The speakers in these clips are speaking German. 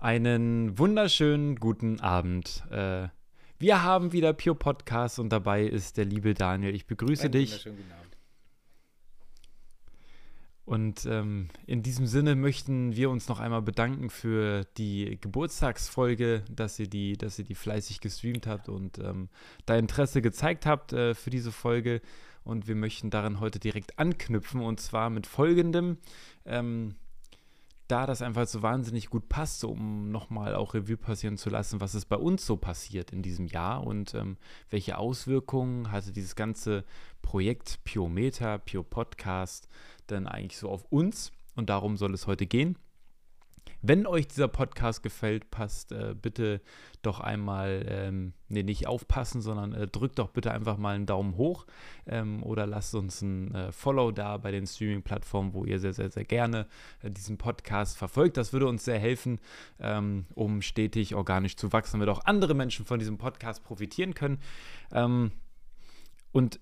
Einen wunderschönen guten Abend. Äh, wir haben wieder Pure Podcast und dabei ist der liebe Daniel. Ich begrüße Einen dich. wunderschönen guten Abend. Und ähm, in diesem Sinne möchten wir uns noch einmal bedanken für die Geburtstagsfolge, dass ihr die, dass ihr die fleißig gestreamt habt und ähm, da Interesse gezeigt habt äh, für diese Folge. Und wir möchten daran heute direkt anknüpfen und zwar mit folgendem. Ähm, da das einfach so wahnsinnig gut passt, um nochmal auch Revue passieren zu lassen, was ist bei uns so passiert in diesem Jahr und ähm, welche Auswirkungen hatte dieses ganze Projekt Pure Meta, Pure Podcast denn eigentlich so auf uns und darum soll es heute gehen. Wenn euch dieser Podcast gefällt, passt äh, bitte doch einmal, ähm, nee, nicht aufpassen, sondern äh, drückt doch bitte einfach mal einen Daumen hoch ähm, oder lasst uns ein äh, Follow da bei den Streaming-Plattformen, wo ihr sehr, sehr, sehr gerne äh, diesen Podcast verfolgt. Das würde uns sehr helfen, ähm, um stetig organisch zu wachsen, damit auch andere Menschen von diesem Podcast profitieren können. Ähm, und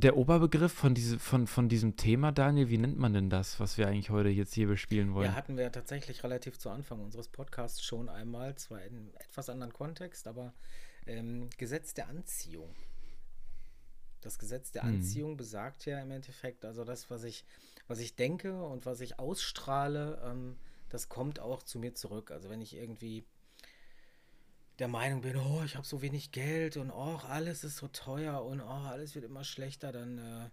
der Oberbegriff von, diese, von, von diesem Thema, Daniel, wie nennt man denn das, was wir eigentlich heute jetzt hier bespielen wollen? Ja, hatten wir ja tatsächlich relativ zu Anfang unseres Podcasts schon einmal, zwar in einem etwas anderen Kontext, aber ähm, Gesetz der Anziehung. Das Gesetz der Hm. Anziehung besagt ja im Endeffekt, also das, was ich, was ich denke und was ich ausstrahle, ähm, das kommt auch zu mir zurück. Also wenn ich irgendwie der Meinung bin, oh, ich habe so wenig Geld und oh, alles ist so teuer und oh, alles wird immer schlechter, dann äh,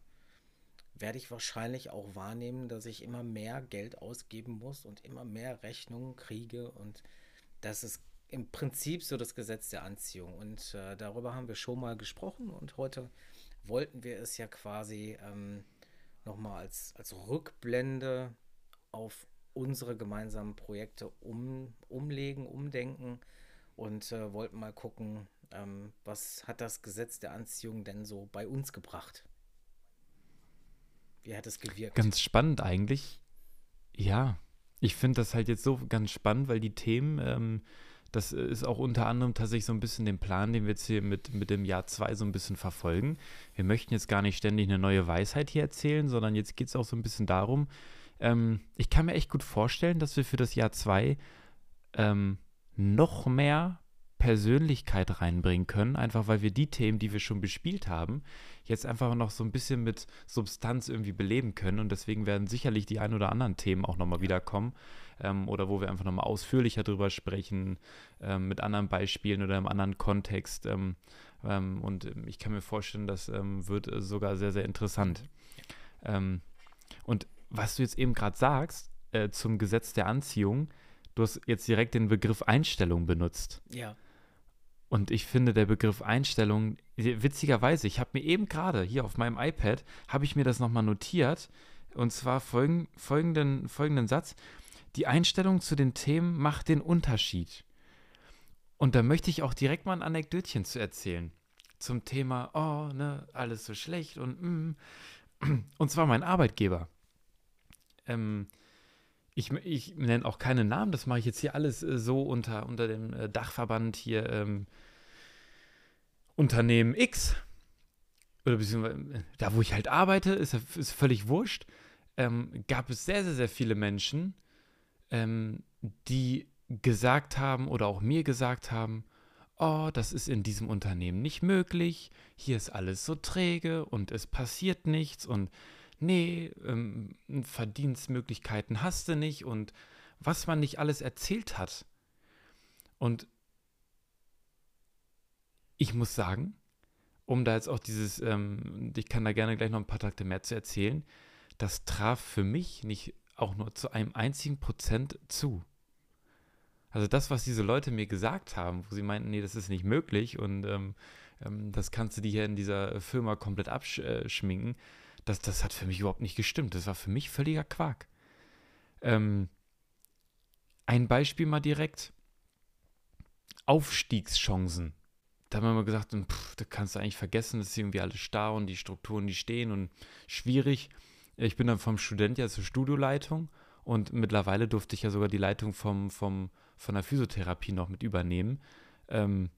werde ich wahrscheinlich auch wahrnehmen, dass ich immer mehr Geld ausgeben muss und immer mehr Rechnungen kriege und das ist im Prinzip so das Gesetz der Anziehung. Und äh, darüber haben wir schon mal gesprochen und heute wollten wir es ja quasi ähm, nochmal als, als Rückblende auf unsere gemeinsamen Projekte um, umlegen, umdenken und äh, wollten mal gucken, ähm, was hat das Gesetz der Anziehung denn so bei uns gebracht? Wie hat es gewirkt? Ganz spannend eigentlich. Ja, ich finde das halt jetzt so ganz spannend, weil die Themen, ähm, das ist auch unter anderem tatsächlich so ein bisschen den Plan, den wir jetzt hier mit, mit dem Jahr 2 so ein bisschen verfolgen. Wir möchten jetzt gar nicht ständig eine neue Weisheit hier erzählen, sondern jetzt geht es auch so ein bisschen darum, ähm, ich kann mir echt gut vorstellen, dass wir für das Jahr 2 ähm, noch mehr Persönlichkeit reinbringen können, einfach weil wir die Themen, die wir schon bespielt haben, jetzt einfach noch so ein bisschen mit Substanz irgendwie beleben können. Und deswegen werden sicherlich die ein oder anderen Themen auch nochmal wiederkommen ähm, oder wo wir einfach nochmal ausführlicher drüber sprechen, ähm, mit anderen Beispielen oder im anderen Kontext. Ähm, ähm und ich kann mir vorstellen, das ähm, wird äh, sogar sehr, sehr interessant. Ähm, und was du jetzt eben gerade sagst äh, zum Gesetz der Anziehung, du hast jetzt direkt den Begriff Einstellung benutzt. ja. Und ich finde, der Begriff Einstellung, witzigerweise, ich habe mir eben gerade hier auf meinem iPad, habe ich mir das nochmal notiert. Und zwar folgen, folgenden, folgenden Satz. Die Einstellung zu den Themen macht den Unterschied. Und da möchte ich auch direkt mal ein Anekdötchen zu erzählen. Zum Thema, oh, ne, alles so schlecht und mm. Und zwar mein Arbeitgeber. Ähm, ich, ich nenne auch keine Namen, das mache ich jetzt hier alles äh, so unter, unter dem äh, Dachverband hier ähm, Unternehmen X. Oder beziehungsweise äh, da, wo ich halt arbeite, ist, ist völlig wurscht. Ähm, gab es sehr, sehr, sehr viele Menschen, ähm, die gesagt haben oder auch mir gesagt haben, oh, das ist in diesem Unternehmen nicht möglich, hier ist alles so träge und es passiert nichts und nee, ähm, Verdienstmöglichkeiten hast du nicht und was man nicht alles erzählt hat. Und ich muss sagen, um da jetzt auch dieses, ähm, ich kann da gerne gleich noch ein paar Takte mehr zu erzählen, das traf für mich nicht auch nur zu einem einzigen Prozent zu. Also das, was diese Leute mir gesagt haben, wo sie meinten, nee, das ist nicht möglich und ähm, ähm, das kannst du dir hier in dieser Firma komplett abschminken, das, das hat für mich überhaupt nicht gestimmt. Das war für mich völliger Quark. Ähm, ein Beispiel mal direkt. Aufstiegschancen. Da haben wir mal gesagt, pff, da kannst du eigentlich vergessen, das ist irgendwie alles starr und die Strukturen, die stehen und schwierig. Ich bin dann vom Student ja zur Studioleitung und mittlerweile durfte ich ja sogar die Leitung vom, vom, von der Physiotherapie noch mit übernehmen. Ähm,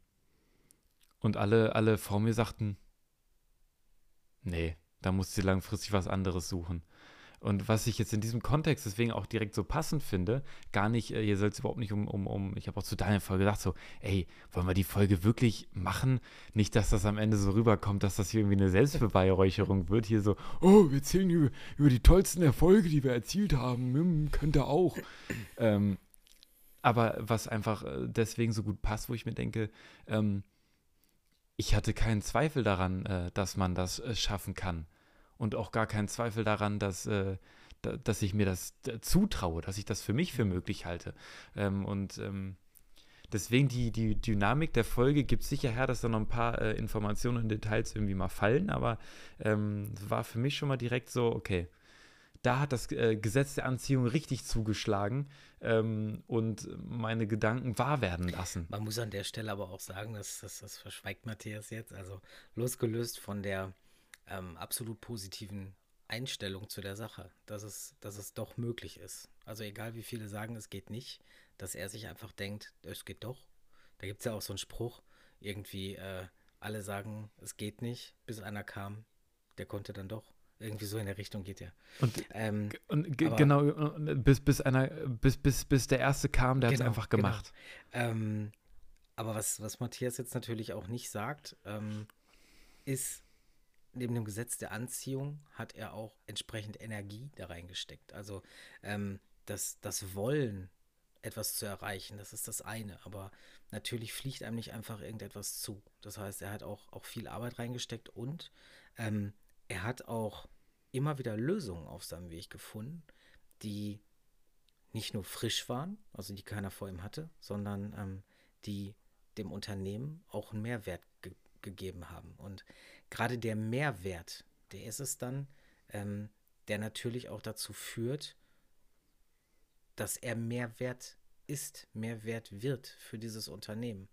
und alle, alle vor mir sagten, nee, da musst du langfristig was anderes suchen. Und was ich jetzt in diesem Kontext deswegen auch direkt so passend finde, gar nicht, äh, hier soll es überhaupt nicht um, um, um, ich habe auch zu deiner Folge gedacht, so, ey, wollen wir die Folge wirklich machen? Nicht, dass das am Ende so rüberkommt, dass das hier irgendwie eine Selbstbeweihräucherung wird, hier so, oh, wir erzählen über, über die tollsten Erfolge, die wir erzielt haben, hm, könnte auch. ähm, aber was einfach äh, deswegen so gut passt, wo ich mir denke, ähm, ich hatte keinen Zweifel daran, äh, dass man das äh, schaffen kann. Und auch gar keinen Zweifel daran, dass, äh, da, dass ich mir das zutraue, dass ich das für mich für möglich halte. Ähm, und ähm, deswegen die, die Dynamik der Folge gibt sicher her, dass da noch ein paar Informationen und Details irgendwie mal fallen, aber ähm, war für mich schon mal direkt so, okay, da hat das äh, Gesetz der Anziehung richtig zugeschlagen ähm, und meine Gedanken wahr werden lassen. Man muss an der Stelle aber auch sagen, dass, dass das verschweigt Matthias jetzt, also losgelöst von der ähm, absolut positiven Einstellung zu der Sache, dass es, dass es doch möglich ist. Also egal wie viele sagen, es geht nicht, dass er sich einfach denkt, es geht doch. Da gibt es ja auch so einen Spruch, irgendwie äh, alle sagen, es geht nicht, bis einer kam, der konnte dann doch. Irgendwie so in der Richtung geht er. Und, ähm, und genau, bis, bis einer, bis, bis, bis der erste kam, der genau, hat es einfach gemacht. Genau. Ähm, aber was, was Matthias jetzt natürlich auch nicht sagt, ähm, ist, neben dem Gesetz der Anziehung hat er auch entsprechend Energie da reingesteckt. Also ähm, das, das Wollen, etwas zu erreichen, das ist das eine. Aber natürlich fliegt einem nicht einfach irgendetwas zu. Das heißt, er hat auch, auch viel Arbeit reingesteckt und ähm, er hat auch immer wieder Lösungen auf seinem Weg gefunden, die nicht nur frisch waren, also die keiner vor ihm hatte, sondern ähm, die dem Unternehmen auch einen Mehrwert ge gegeben haben. Und gerade der Mehrwert, der ist es dann, ähm, der natürlich auch dazu führt, dass er Mehrwert ist, Mehrwert wird für dieses Unternehmen.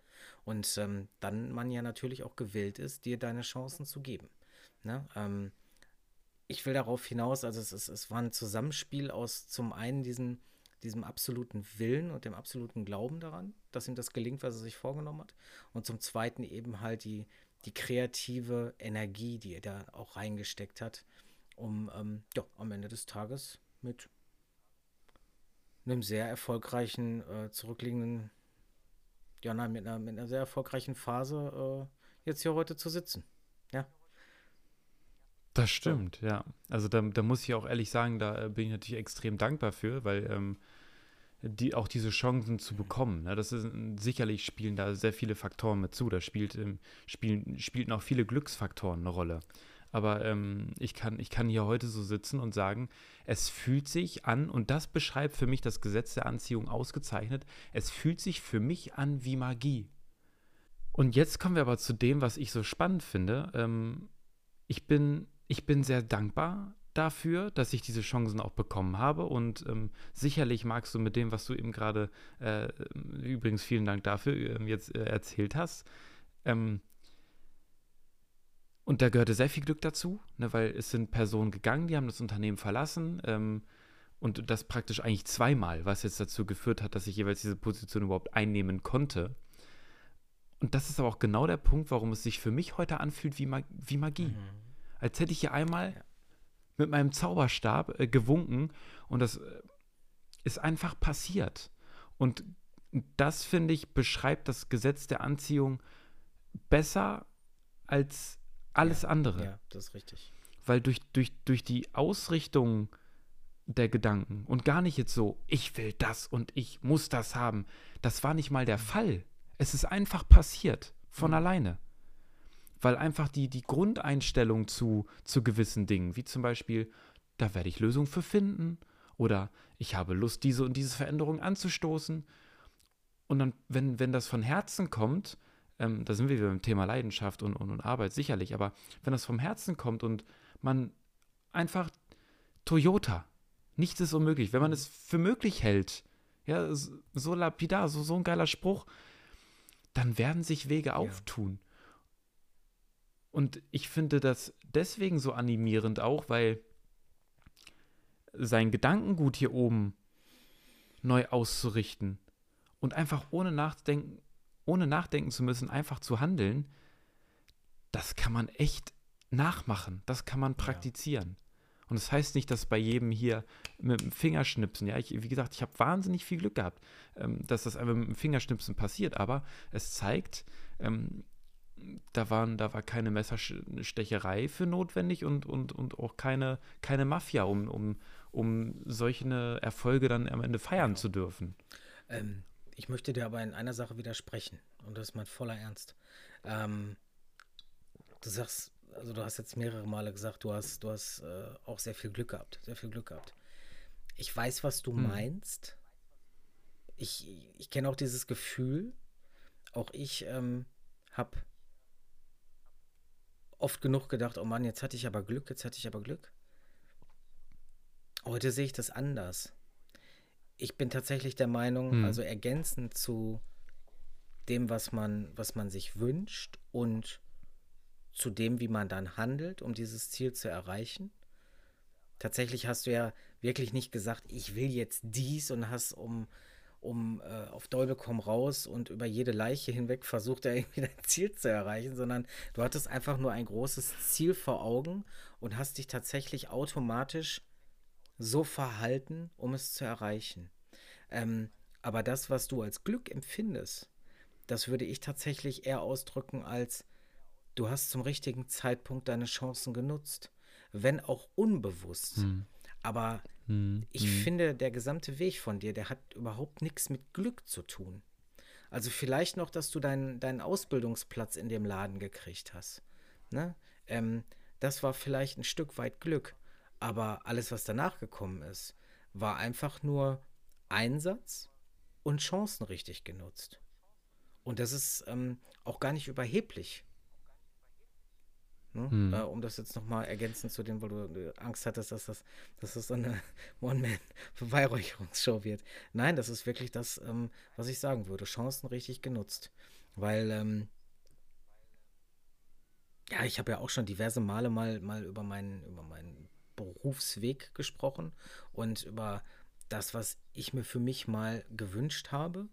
Und ähm, dann man ja natürlich auch gewillt ist, dir deine Chancen zu geben. Ne? Ähm, ich will darauf hinaus, also es, es, es war ein Zusammenspiel aus zum einen diesen, diesem absoluten Willen und dem absoluten Glauben daran, dass ihm das gelingt, was er sich vorgenommen hat. Und zum zweiten eben halt die, die kreative Energie, die er da auch reingesteckt hat, um ähm, ja, am Ende des Tages mit einem sehr erfolgreichen, äh, zurückliegenden, ja nein, mit einer, mit einer sehr erfolgreichen Phase äh, jetzt hier heute zu sitzen. Ja. Das stimmt, ja. Also da, da muss ich auch ehrlich sagen, da äh, bin ich natürlich extrem dankbar für, weil ähm, die, auch diese Chancen zu bekommen. Ne? Das ist sicherlich spielen da sehr viele Faktoren mit zu. Da spielt, ähm, spielen, spielten auch viele Glücksfaktoren eine Rolle. Aber ähm, ich, kann, ich kann hier heute so sitzen und sagen, es fühlt sich an, und das beschreibt für mich das Gesetz der Anziehung ausgezeichnet, es fühlt sich für mich an wie Magie. Und jetzt kommen wir aber zu dem, was ich so spannend finde. Ähm, ich, bin, ich bin sehr dankbar dafür, dass ich diese Chancen auch bekommen habe. Und ähm, sicherlich magst du mit dem, was du eben gerade, äh, übrigens vielen Dank dafür, äh, jetzt äh, erzählt hast. Ähm, und da gehörte sehr viel Glück dazu, ne, weil es sind Personen gegangen, die haben das Unternehmen verlassen. Ähm, und das praktisch eigentlich zweimal, was jetzt dazu geführt hat, dass ich jeweils diese Position überhaupt einnehmen konnte. Und das ist aber auch genau der Punkt, warum es sich für mich heute anfühlt wie, Mag wie Magie. Mhm. Als hätte ich hier einmal ja mit meinem Zauberstab äh, gewunken und das äh, ist einfach passiert. Und das, finde ich, beschreibt das Gesetz der Anziehung besser als alles ja, andere. Ja, das ist richtig. Weil durch, durch, durch die Ausrichtung der Gedanken und gar nicht jetzt so, ich will das und ich muss das haben, das war nicht mal der mhm. Fall. Es ist einfach passiert, von mhm. alleine weil einfach die, die Grundeinstellung zu, zu gewissen Dingen, wie zum Beispiel, da werde ich Lösungen für finden oder ich habe Lust, diese und diese Veränderung anzustoßen. Und dann, wenn, wenn das von Herzen kommt, ähm, da sind wir wieder beim Thema Leidenschaft und, und, und Arbeit sicherlich, aber wenn das vom Herzen kommt und man einfach Toyota, nichts ist unmöglich, wenn man es für möglich hält, ja, so lapidar, so, so ein geiler Spruch, dann werden sich Wege auftun. Und ich finde das deswegen so animierend auch, weil sein Gedankengut hier oben neu auszurichten und einfach ohne nachdenken, ohne nachdenken zu müssen, einfach zu handeln, das kann man echt nachmachen, das kann man praktizieren. Ja. Und das heißt nicht, dass bei jedem hier mit dem Fingerschnipsen, ja, ich, wie gesagt, ich habe wahnsinnig viel Glück gehabt, ähm, dass das einfach mit dem Fingerschnipsen passiert, aber es zeigt, ähm, da, waren, da war keine Messerstecherei für notwendig und, und, und auch keine, keine Mafia, um, um, um solche Erfolge dann am Ende feiern genau. zu dürfen. Ähm, ich möchte dir aber in einer Sache widersprechen und das ist mein voller Ernst. Ähm, du sagst, also du hast jetzt mehrere Male gesagt, du hast, du hast äh, auch sehr viel Glück gehabt, sehr viel Glück gehabt. Ich weiß, was du hm. meinst. Ich, ich kenne auch dieses Gefühl. Auch ich ähm, habe oft genug gedacht, oh Mann, jetzt hatte ich aber Glück, jetzt hatte ich aber Glück. Heute sehe ich das anders. Ich bin tatsächlich der Meinung, hm. also ergänzend zu dem, was man, was man sich wünscht und zu dem, wie man dann handelt, um dieses Ziel zu erreichen. Tatsächlich hast du ja wirklich nicht gesagt, ich will jetzt dies und hast um, um äh, auf Däubel komm raus und über jede Leiche hinweg versucht, er irgendwie dein Ziel zu erreichen, sondern du hattest einfach nur ein großes Ziel vor Augen und hast dich tatsächlich automatisch so verhalten, um es zu erreichen. Ähm, aber das, was du als Glück empfindest, das würde ich tatsächlich eher ausdrücken als du hast zum richtigen Zeitpunkt deine Chancen genutzt, wenn auch unbewusst. Hm. Aber hm. ich hm. finde, der gesamte Weg von dir, der hat überhaupt nichts mit Glück zu tun. Also vielleicht noch, dass du deinen, deinen Ausbildungsplatz in dem Laden gekriegt hast. Ne? Ähm, das war vielleicht ein Stück weit Glück. Aber alles, was danach gekommen ist, war einfach nur Einsatz und Chancen richtig genutzt. Und das ist ähm, auch gar nicht überheblich. Ne? Hm. Äh, um das jetzt nochmal ergänzend zu dem, weil du Angst hattest, dass das, dass das so eine One-Man-Beweihräucherungsshow wird. Nein, das ist wirklich das, ähm, was ich sagen würde. Chancen richtig genutzt. Weil, ähm, ja, ich habe ja auch schon diverse Male mal, mal über, meinen, über meinen Berufsweg gesprochen und über das, was ich mir für mich mal gewünscht habe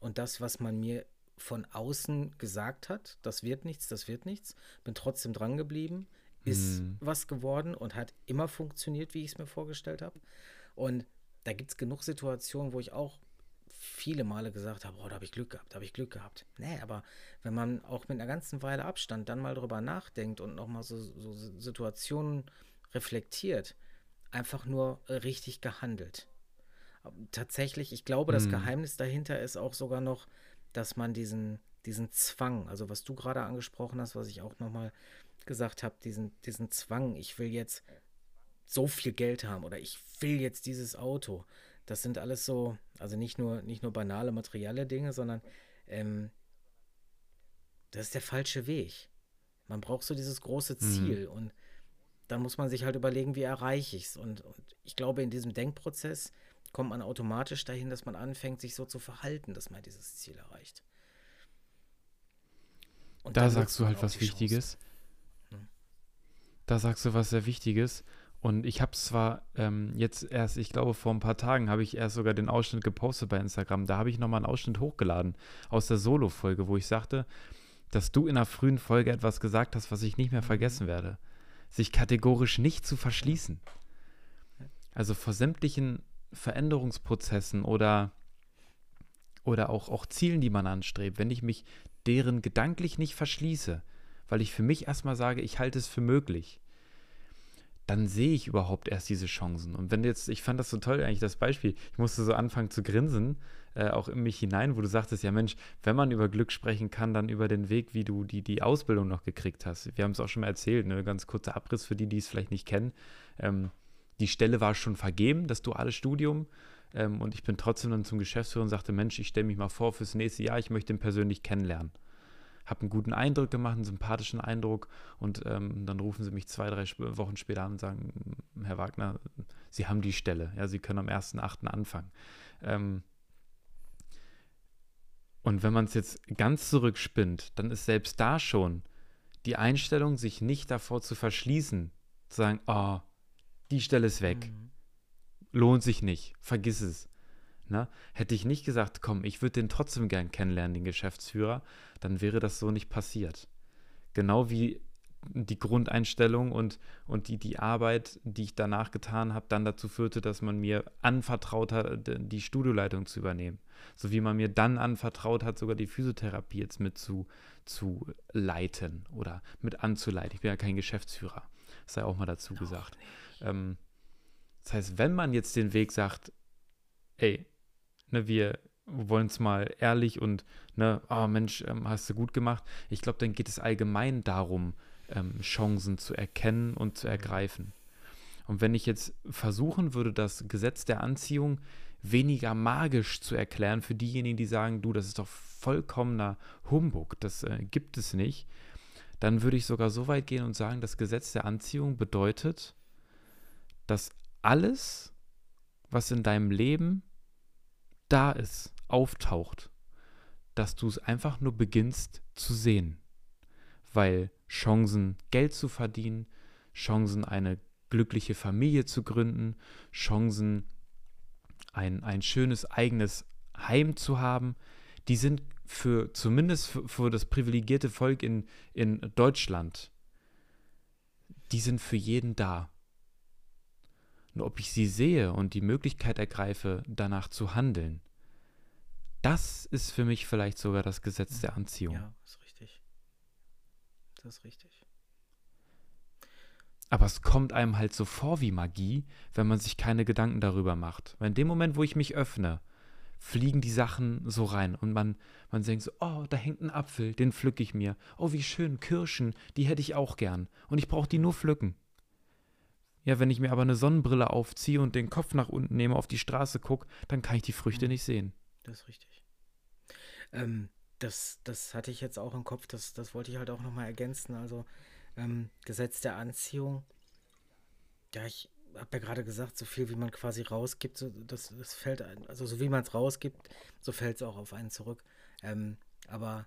und das, was man mir von außen gesagt hat, das wird nichts, das wird nichts, bin trotzdem dran geblieben, ist hm. was geworden und hat immer funktioniert, wie ich es mir vorgestellt habe. Und da gibt es genug Situationen, wo ich auch viele Male gesagt habe, oh, da habe ich Glück gehabt, da habe ich Glück gehabt. Nee, aber wenn man auch mit einer ganzen Weile Abstand dann mal drüber nachdenkt und nochmal so, so Situationen reflektiert, einfach nur richtig gehandelt. Tatsächlich, ich glaube, das hm. Geheimnis dahinter ist auch sogar noch, dass man diesen, diesen Zwang, also was du gerade angesprochen hast, was ich auch nochmal gesagt habe, diesen, diesen Zwang, ich will jetzt so viel Geld haben oder ich will jetzt dieses Auto. Das sind alles so, also nicht nur, nicht nur banale materielle Dinge, sondern ähm, das ist der falsche Weg. Man braucht so dieses große mhm. Ziel mhm. und dann muss man sich halt überlegen, wie erreiche ich es. Und, und ich glaube, in diesem Denkprozess kommt man automatisch dahin, dass man anfängt, sich so zu verhalten, dass man dieses Ziel erreicht. Und da sagst du halt was Wichtiges. Hm? Da sagst du was sehr Wichtiges. Und ich habe zwar ähm, jetzt erst, ich glaube, vor ein paar Tagen habe ich erst sogar den Ausschnitt gepostet bei Instagram. Da habe ich nochmal einen Ausschnitt hochgeladen aus der Solo-Folge, wo ich sagte, dass du in einer frühen Folge etwas gesagt hast, was ich nicht mehr mhm. vergessen werde. Sich kategorisch nicht zu verschließen. Also vor sämtlichen Veränderungsprozessen oder, oder auch, auch Zielen, die man anstrebt, wenn ich mich deren gedanklich nicht verschließe, weil ich für mich erstmal sage, ich halte es für möglich, dann sehe ich überhaupt erst diese Chancen. Und wenn jetzt, ich fand das so toll eigentlich, das Beispiel, ich musste so anfangen zu grinsen, äh, auch in mich hinein, wo du sagtest, ja Mensch, wenn man über Glück sprechen kann, dann über den Weg, wie du die, die Ausbildung noch gekriegt hast. Wir haben es auch schon mal erzählt, ne? ganz kurzer Abriss für die, die es vielleicht nicht kennen. Ähm, die Stelle war schon vergeben, das duale Studium. Ähm, und ich bin trotzdem dann zum Geschäftsführer und sagte, Mensch, ich stelle mich mal vor fürs nächste Jahr, ich möchte ihn persönlich kennenlernen. Habe einen guten Eindruck gemacht, einen sympathischen Eindruck und ähm, dann rufen sie mich zwei, drei Wochen später an und sagen, Herr Wagner, Sie haben die Stelle, ja, Sie können am 1.8. anfangen. Ähm, und wenn man es jetzt ganz zurückspinnt, dann ist selbst da schon die Einstellung, sich nicht davor zu verschließen, zu sagen, oh, die Stelle ist weg. Mhm. Lohnt sich nicht, vergiss es. Na, hätte ich nicht gesagt, komm, ich würde den trotzdem gern kennenlernen, den Geschäftsführer, dann wäre das so nicht passiert. Genau wie die Grundeinstellung und, und die, die Arbeit, die ich danach getan habe, dann dazu führte, dass man mir anvertraut hat, die Studioleitung zu übernehmen. So wie man mir dann anvertraut hat, sogar die Physiotherapie jetzt mit zu, zu leiten oder mit anzuleiten. Ich bin ja kein Geschäftsführer, sei auch mal dazu gesagt. Ähm, das heißt, wenn man jetzt den Weg sagt, ey, ne, wir wollen es mal ehrlich und, ne, oh Mensch, ähm, hast du gut gemacht. Ich glaube, dann geht es allgemein darum, ähm, Chancen zu erkennen und zu ergreifen. Und wenn ich jetzt versuchen würde, das Gesetz der Anziehung weniger magisch zu erklären für diejenigen, die sagen, du, das ist doch vollkommener Humbug, das äh, gibt es nicht, dann würde ich sogar so weit gehen und sagen, das Gesetz der Anziehung bedeutet, dass alles, was in deinem Leben da ist, auftaucht, dass du es einfach nur beginnst zu sehen. Weil Chancen, Geld zu verdienen, Chancen, eine glückliche Familie zu gründen, Chancen, ein, ein schönes eigenes Heim zu haben, die sind für zumindest für, für das privilegierte Volk in, in Deutschland, die sind für jeden da. Nur ob ich sie sehe und die Möglichkeit ergreife, danach zu handeln, das ist für mich vielleicht sogar das Gesetz der Anziehung. Ja, ist richtig. Das ist richtig. Aber es kommt einem halt so vor wie Magie, wenn man sich keine Gedanken darüber macht. Weil in dem Moment, wo ich mich öffne, fliegen die Sachen so rein und man, man denkt so, oh, da hängt ein Apfel, den pflücke ich mir. Oh, wie schön, Kirschen, die hätte ich auch gern. Und ich brauche die nur pflücken. Ja, wenn ich mir aber eine Sonnenbrille aufziehe und den Kopf nach unten nehme, auf die Straße gucke, dann kann ich die Früchte nicht sehen. Das ist richtig. Ähm, das, das hatte ich jetzt auch im Kopf, das, das wollte ich halt auch nochmal ergänzen. Also ähm, Gesetz der Anziehung. Ja, ich habe ja gerade gesagt, so viel wie man quasi rausgibt, so, das, das fällt, also so wie man es rausgibt, so fällt es auch auf einen zurück. Ähm, aber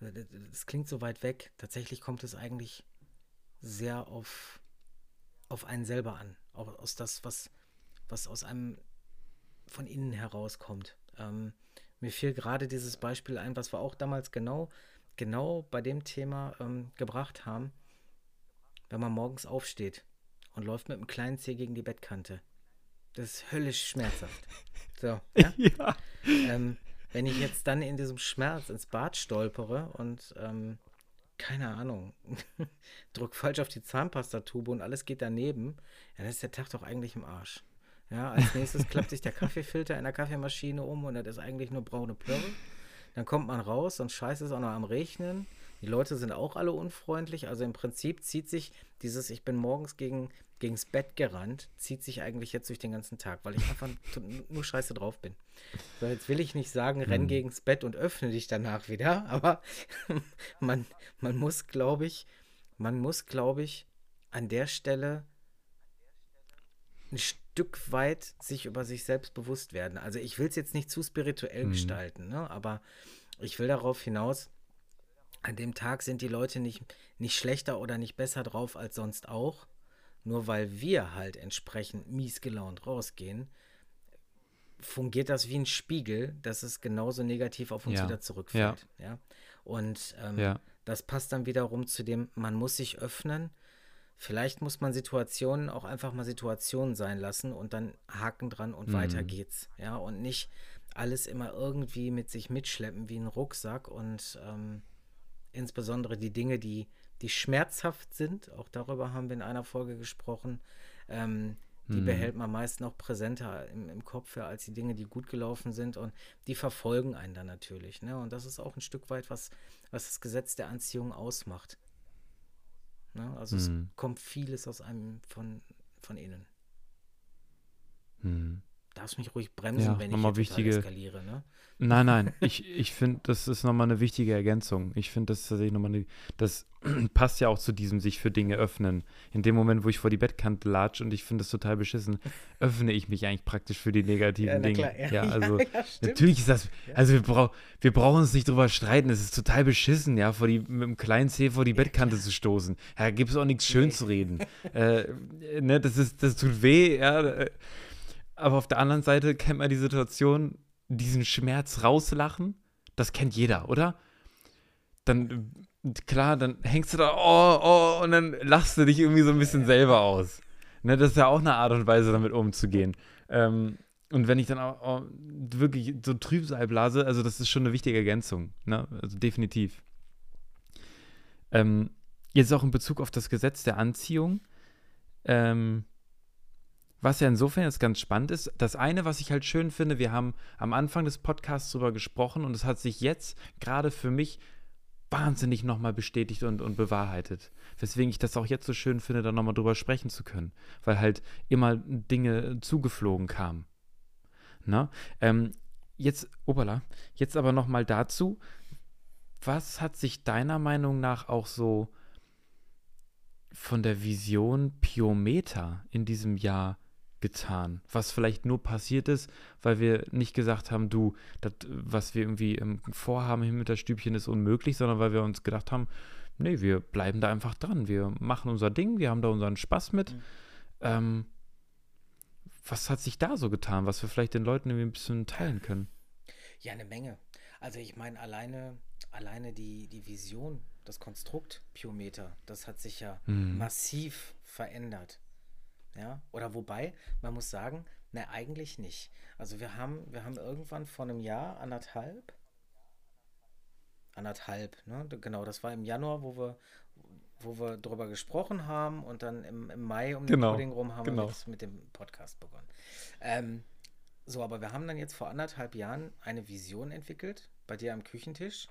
äh, das klingt so weit weg. Tatsächlich kommt es eigentlich sehr auf auf einen selber an. Auch aus das, was, was aus einem von innen herauskommt. Ähm, mir fiel gerade dieses Beispiel ein, was wir auch damals genau, genau bei dem Thema ähm, gebracht haben. Wenn man morgens aufsteht und läuft mit einem kleinen Zeh gegen die Bettkante. Das ist höllisch schmerzhaft. So, ja. ja. Ähm, wenn ich jetzt dann in diesem Schmerz ins Bad stolpere und ähm, keine Ahnung, drück falsch auf die Zahnpastatube und alles geht daneben, ja, dann ist der Tag doch eigentlich im Arsch. Ja, als nächstes klappt sich der Kaffeefilter in der Kaffeemaschine um und das ist eigentlich nur braune Plörre. Dann kommt man raus und scheiße ist auch noch am Regnen. Die Leute sind auch alle unfreundlich. Also im Prinzip zieht sich dieses, ich bin morgens gegen, gegens Bett gerannt, zieht sich eigentlich jetzt durch den ganzen Tag, weil ich einfach nur scheiße drauf bin. So, jetzt will ich nicht sagen, renn hm. gegens Bett und öffne dich danach wieder, aber man, man muss, glaube ich, man muss, glaube ich, an der Stelle ein Stück weit sich über sich selbst bewusst werden. Also ich will es jetzt nicht zu spirituell hm. gestalten, ne? aber ich will darauf hinaus, an dem Tag sind die Leute nicht, nicht schlechter oder nicht besser drauf als sonst auch. Nur weil wir halt entsprechend mies gelaunt rausgehen, fungiert das wie ein Spiegel, dass es genauso negativ auf uns ja. wieder zurückfällt. Ja. ja? Und ähm, ja. das passt dann wiederum zu dem, man muss sich öffnen. Vielleicht muss man Situationen auch einfach mal Situationen sein lassen und dann Haken dran und mhm. weiter geht's. Ja, und nicht alles immer irgendwie mit sich mitschleppen wie ein Rucksack und ähm, insbesondere die Dinge, die, die schmerzhaft sind, auch darüber haben wir in einer Folge gesprochen, ähm, die mhm. behält man meist noch präsenter im, im Kopf, als die Dinge, die gut gelaufen sind und die verfolgen einen dann natürlich. Ne? Und das ist auch ein Stück weit, was, was das Gesetz der Anziehung ausmacht. Ne? Also mhm. es kommt vieles aus einem von, von innen. Mhm darfst mich ruhig bremsen, ja, wenn ich wichtige, eskaliere, ne? Nein, nein, ich, ich finde, das ist nochmal eine wichtige Ergänzung. Ich finde, das ist tatsächlich nochmal eine, das passt ja auch zu diesem sich für Dinge öffnen. In dem Moment, wo ich vor die Bettkante latsche und ich finde das total beschissen, öffne ich mich eigentlich praktisch für die negativen ja, Dinge. Klar, ja, ja, also ja, natürlich ist das, also wir, brauch, wir brauchen uns nicht drüber streiten, es ist total beschissen, ja, vor die, mit dem kleinen Zeh vor die Bettkante zu stoßen. Ja, gibt es auch nichts schön nee. zu reden. äh, ne, das ist, das tut weh, ja, äh, aber auf der anderen Seite kennt man die Situation, diesen Schmerz rauslachen. Das kennt jeder, oder? Dann klar, dann hängst du da, oh, oh, und dann lachst du dich irgendwie so ein bisschen selber aus. Ne, das ist ja auch eine Art und Weise, damit umzugehen. Ähm, und wenn ich dann auch, auch, wirklich so Trübsal blase, also das ist schon eine wichtige Ergänzung. Ne? Also definitiv. Ähm, jetzt auch in Bezug auf das Gesetz der Anziehung. Ähm, was ja insofern jetzt ganz spannend ist, das eine, was ich halt schön finde, wir haben am Anfang des Podcasts darüber gesprochen und es hat sich jetzt gerade für mich wahnsinnig nochmal bestätigt und, und bewahrheitet. Weswegen ich das auch jetzt so schön finde, da nochmal drüber sprechen zu können, weil halt immer Dinge zugeflogen kamen. Na? Ähm, jetzt, Obala, jetzt aber nochmal dazu, was hat sich deiner Meinung nach auch so von der Vision Piometer in diesem Jahr getan, was vielleicht nur passiert ist, weil wir nicht gesagt haben, du, das, was wir irgendwie im vorhaben hier mit der Stübchen ist unmöglich, sondern weil wir uns gedacht haben, nee, wir bleiben da einfach dran, wir machen unser Ding, wir haben da unseren Spaß mit. Mhm. Ähm, was hat sich da so getan, was wir vielleicht den Leuten irgendwie ein bisschen teilen können? Ja, eine Menge. Also ich meine, alleine, alleine die, die Vision, das Konstrukt Piometer, das hat sich ja mhm. massiv verändert. Ja, oder wobei, man muss sagen, ne, eigentlich nicht. Also wir haben, wir haben irgendwann vor einem Jahr, anderthalb, anderthalb, ne? Genau, das war im Januar, wo wir, wo wir drüber gesprochen haben und dann im, im Mai um genau, den Coding rum haben genau. wir mit, mit, dem Podcast begonnen. Ähm, so, aber wir haben dann jetzt vor anderthalb Jahren eine Vision entwickelt, bei dir am Küchentisch.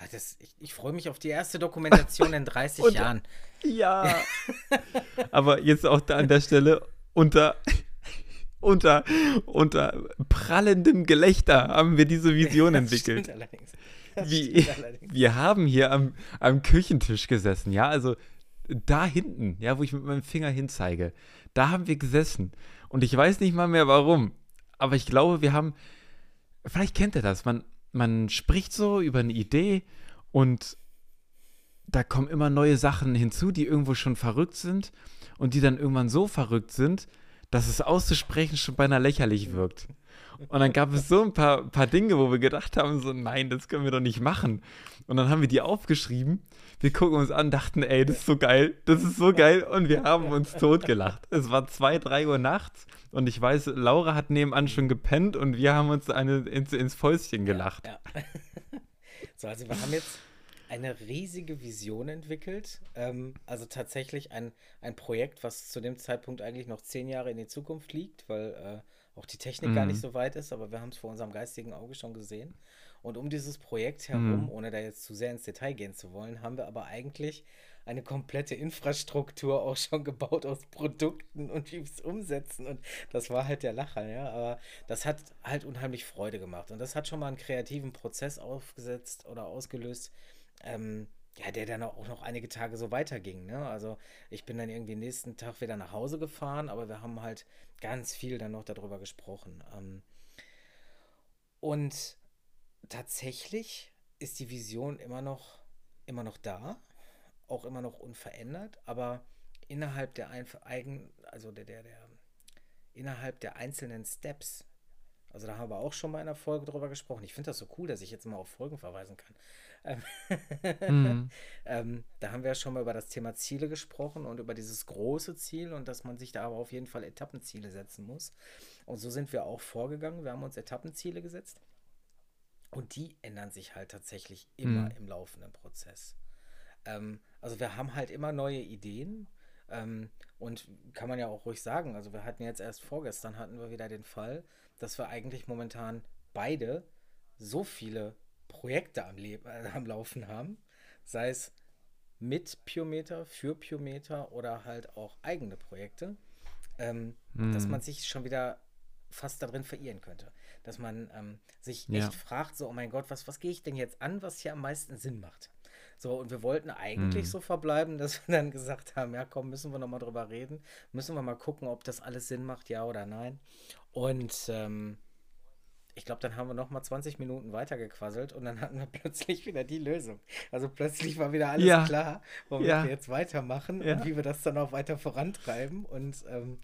Ah, das, ich, ich freue mich auf die erste Dokumentation in 30 und, Jahren. Ja. Aber jetzt auch da an der Stelle unter, unter, unter prallendem Gelächter haben wir diese Vision das entwickelt. Stimmt allerdings. Das Wie, allerdings. Wir haben hier am, am Küchentisch gesessen, ja, also da hinten, ja, wo ich mit meinem Finger hinzeige, da haben wir gesessen. Und ich weiß nicht mal mehr warum. Aber ich glaube, wir haben, vielleicht kennt ihr das, man, man spricht so über eine Idee und da kommen immer neue Sachen hinzu, die irgendwo schon verrückt sind und die dann irgendwann so verrückt sind, dass es auszusprechen schon beinahe lächerlich wirkt. Und dann gab es so ein paar, paar Dinge, wo wir gedacht haben, so nein, das können wir doch nicht machen. Und dann haben wir die aufgeschrieben, wir gucken uns an, dachten, ey, das ist so geil, das ist so geil und wir haben uns totgelacht. Es war zwei, drei Uhr nachts und ich weiß, Laura hat nebenan schon gepennt und wir haben uns eine ins, ins Fäustchen gelacht. Ja, ja. so, also wir haben jetzt eine riesige Vision entwickelt. Ähm, also tatsächlich ein, ein Projekt, was zu dem Zeitpunkt eigentlich noch zehn Jahre in die Zukunft liegt, weil äh, auch die Technik mhm. gar nicht mhm. so weit ist, aber wir haben es vor unserem geistigen Auge schon gesehen. Und um dieses Projekt herum, mhm. ohne da jetzt zu sehr ins Detail gehen zu wollen, haben wir aber eigentlich eine komplette Infrastruktur auch schon gebaut aus Produkten und wie wir es umsetzen. Und das war halt der Lacher, ja. Aber das hat halt unheimlich Freude gemacht. Und das hat schon mal einen kreativen Prozess aufgesetzt oder ausgelöst, ähm, ja, der dann auch noch einige Tage so weiterging. Ne? Also ich bin dann irgendwie nächsten Tag wieder nach Hause gefahren, aber wir haben halt ganz viel dann noch darüber gesprochen. Ähm, und tatsächlich ist die Vision immer noch, immer noch da auch immer noch unverändert, aber innerhalb der eigen, also der, der, der, innerhalb der einzelnen Steps, also da haben wir auch schon mal in einer Folge drüber gesprochen. Ich finde das so cool, dass ich jetzt mal auf Folgen verweisen kann. Mhm. ähm, da haben wir ja schon mal über das Thema Ziele gesprochen und über dieses große Ziel und dass man sich da aber auf jeden Fall Etappenziele setzen muss. Und so sind wir auch vorgegangen. Wir haben uns Etappenziele gesetzt und die ändern sich halt tatsächlich immer mhm. im laufenden Prozess. Ähm, also wir haben halt immer neue Ideen. Ähm, und kann man ja auch ruhig sagen, also wir hatten jetzt erst vorgestern hatten wir wieder den Fall, dass wir eigentlich momentan beide so viele Projekte am, Leben, äh, am Laufen haben, sei es mit Piometer, für Piometer oder halt auch eigene Projekte, ähm, mm. dass man sich schon wieder fast darin verirren könnte. Dass man ähm, sich ja. echt fragt, so, oh mein Gott, was, was gehe ich denn jetzt an, was hier am meisten Sinn macht? So, und wir wollten eigentlich mhm. so verbleiben, dass wir dann gesagt haben, ja komm, müssen wir nochmal drüber reden. Müssen wir mal gucken, ob das alles Sinn macht, ja oder nein. Und ähm, ich glaube, dann haben wir nochmal 20 Minuten weitergequasselt und dann hatten wir plötzlich wieder die Lösung. Also plötzlich war wieder alles ja. klar, womit ja. wir jetzt weitermachen ja. und wie wir das dann auch weiter vorantreiben. Und ähm,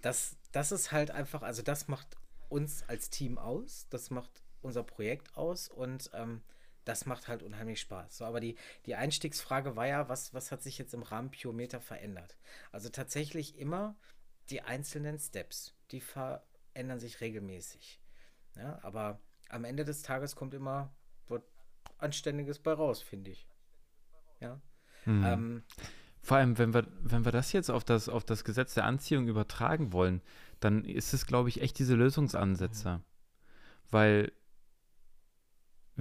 das, das ist halt einfach, also das macht uns als Team aus, das macht unser Projekt aus und ähm, das macht halt unheimlich Spaß. So, aber die, die Einstiegsfrage war ja, was, was hat sich jetzt im Rahmen Piometer verändert? Also tatsächlich immer die einzelnen Steps, die verändern sich regelmäßig. Ja, aber am Ende des Tages kommt immer was Anständiges bei raus, finde ich. Ja. Mhm. Ähm, Vor allem, wenn wir, wenn wir das jetzt auf das, auf das Gesetz der Anziehung übertragen wollen, dann ist es, glaube ich, echt diese Lösungsansätze. Mhm. Weil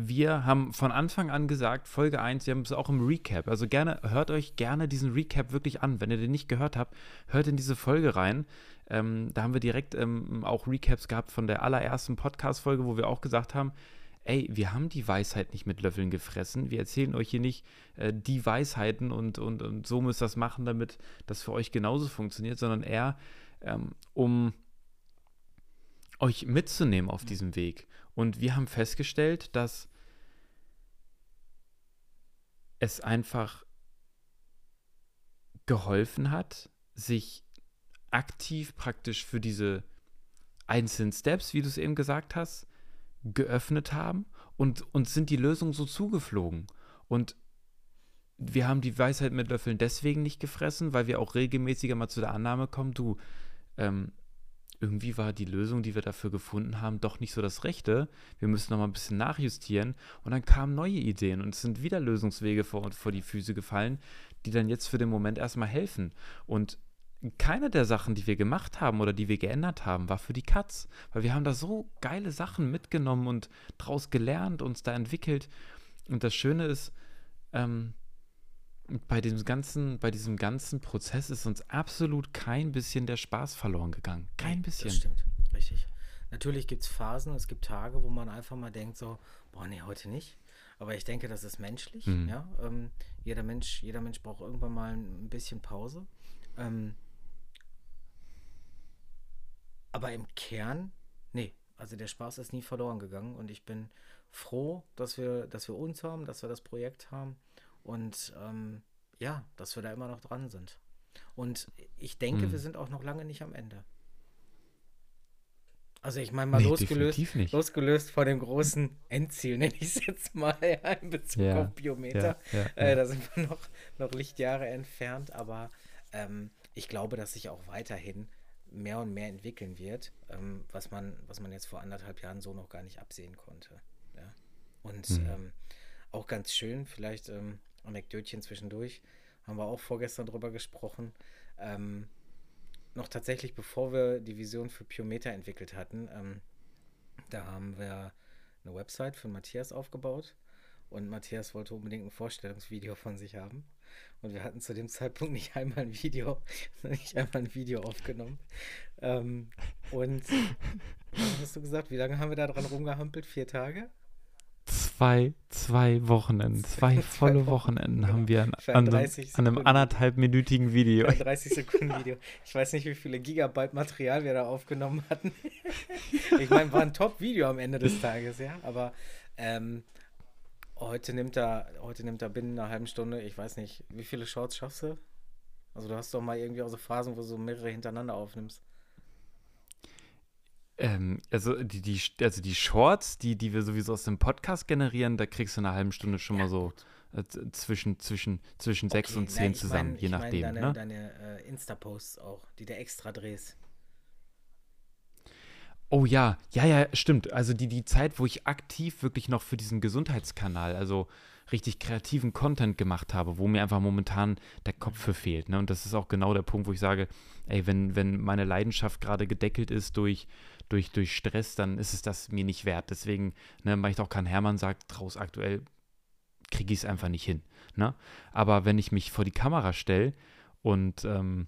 wir haben von Anfang an gesagt, Folge 1, wir haben es auch im Recap. Also gerne, hört euch gerne diesen Recap wirklich an. Wenn ihr den nicht gehört habt, hört in diese Folge rein. Ähm, da haben wir direkt ähm, auch Recaps gehabt von der allerersten Podcast-Folge, wo wir auch gesagt haben, ey, wir haben die Weisheit nicht mit Löffeln gefressen. Wir erzählen euch hier nicht äh, die Weisheiten und, und, und so müsst ihr das machen, damit das für euch genauso funktioniert, sondern eher ähm, um euch mitzunehmen auf diesem Weg. Und wir haben festgestellt, dass es einfach geholfen hat, sich aktiv praktisch für diese einzelnen Steps, wie du es eben gesagt hast, geöffnet haben und uns sind die Lösungen so zugeflogen. Und wir haben die Weisheit mit Löffeln deswegen nicht gefressen, weil wir auch regelmäßiger mal zu der Annahme kommen, du, ähm, irgendwie war die Lösung, die wir dafür gefunden haben, doch nicht so das Rechte. Wir müssen noch mal ein bisschen nachjustieren. Und dann kamen neue Ideen und es sind wieder Lösungswege vor, vor die Füße gefallen, die dann jetzt für den Moment erstmal helfen. Und keine der Sachen, die wir gemacht haben oder die wir geändert haben, war für die Katz. Weil wir haben da so geile Sachen mitgenommen und draus gelernt, uns da entwickelt. Und das Schöne ist, ähm, bei diesem ganzen, bei diesem ganzen Prozess ist uns absolut kein bisschen der Spaß verloren gegangen. Kein bisschen. Das stimmt, richtig. Natürlich gibt es Phasen, es gibt Tage, wo man einfach mal denkt so, boah, nee, heute nicht. Aber ich denke, das ist menschlich. Mhm. Ja? Ähm, jeder, Mensch, jeder Mensch braucht irgendwann mal ein bisschen Pause. Ähm, aber im Kern, nee, also der Spaß ist nie verloren gegangen und ich bin froh, dass wir, dass wir uns haben, dass wir das Projekt haben und ähm, ja, dass wir da immer noch dran sind. Und ich denke, hm. wir sind auch noch lange nicht am Ende. Also ich meine mal nee, losgelöst, losgelöst von dem großen Endziel, nenne ich es jetzt mal, ja, in Bezug ja, auf Biometer. Ja, äh, da sind wir noch, noch Lichtjahre entfernt, aber ähm, ich glaube, dass sich auch weiterhin mehr und mehr entwickeln wird, ähm, was, man, was man jetzt vor anderthalb Jahren so noch gar nicht absehen konnte. Und mhm. ähm, auch ganz schön, vielleicht ähm, Anekdötchen zwischendurch, haben wir auch vorgestern drüber gesprochen. Ähm, noch tatsächlich, bevor wir die Vision für Piometer entwickelt hatten, ähm, da haben wir eine Website für Matthias aufgebaut und Matthias wollte unbedingt ein Vorstellungsvideo von sich haben. Und wir hatten zu dem Zeitpunkt nicht einmal ein Video, nicht einmal ein Video aufgenommen. Ähm, und was hast du gesagt? Wie lange haben wir da dran rumgehampelt? Vier Tage? Zwei, zwei Wochenenden, zwei volle Wochenenden haben wir an, an, an einem anderthalbminütigen Video. Ein 30 Sekunden Video. Ich weiß nicht, wie viele Gigabyte Material wir da aufgenommen hatten. ich meine, war ein Top-Video am Ende des Tages, ja. Aber ähm, heute nimmt er, heute nimmt er binnen einer halben Stunde, ich weiß nicht, wie viele Shorts schaffst du? Also du hast doch mal irgendwie auch so Phasen, wo du mehrere hintereinander aufnimmst. Ähm, also, die, die, also die Shorts, die, die wir sowieso aus dem Podcast generieren, da kriegst du in einer halben Stunde schon ja, mal so äh, zwischen, zwischen, zwischen okay, sechs und zehn zusammen, mein, je nachdem. Deine, ne? deine äh, Insta-Posts auch, die du extra drehst. Oh ja, ja, ja, stimmt. Also die, die Zeit, wo ich aktiv wirklich noch für diesen Gesundheitskanal, also richtig kreativen Content gemacht habe, wo mir einfach momentan der Kopf für fehlt. Ne? Und das ist auch genau der Punkt, wo ich sage, ey, wenn, wenn meine Leidenschaft gerade gedeckelt ist durch, durch, durch Stress, dann ist es das mir nicht wert. Deswegen, ne, weil ich auch kein Hermann sagt, draus aktuell kriege ich es einfach nicht hin. Ne? Aber wenn ich mich vor die Kamera stelle und ähm,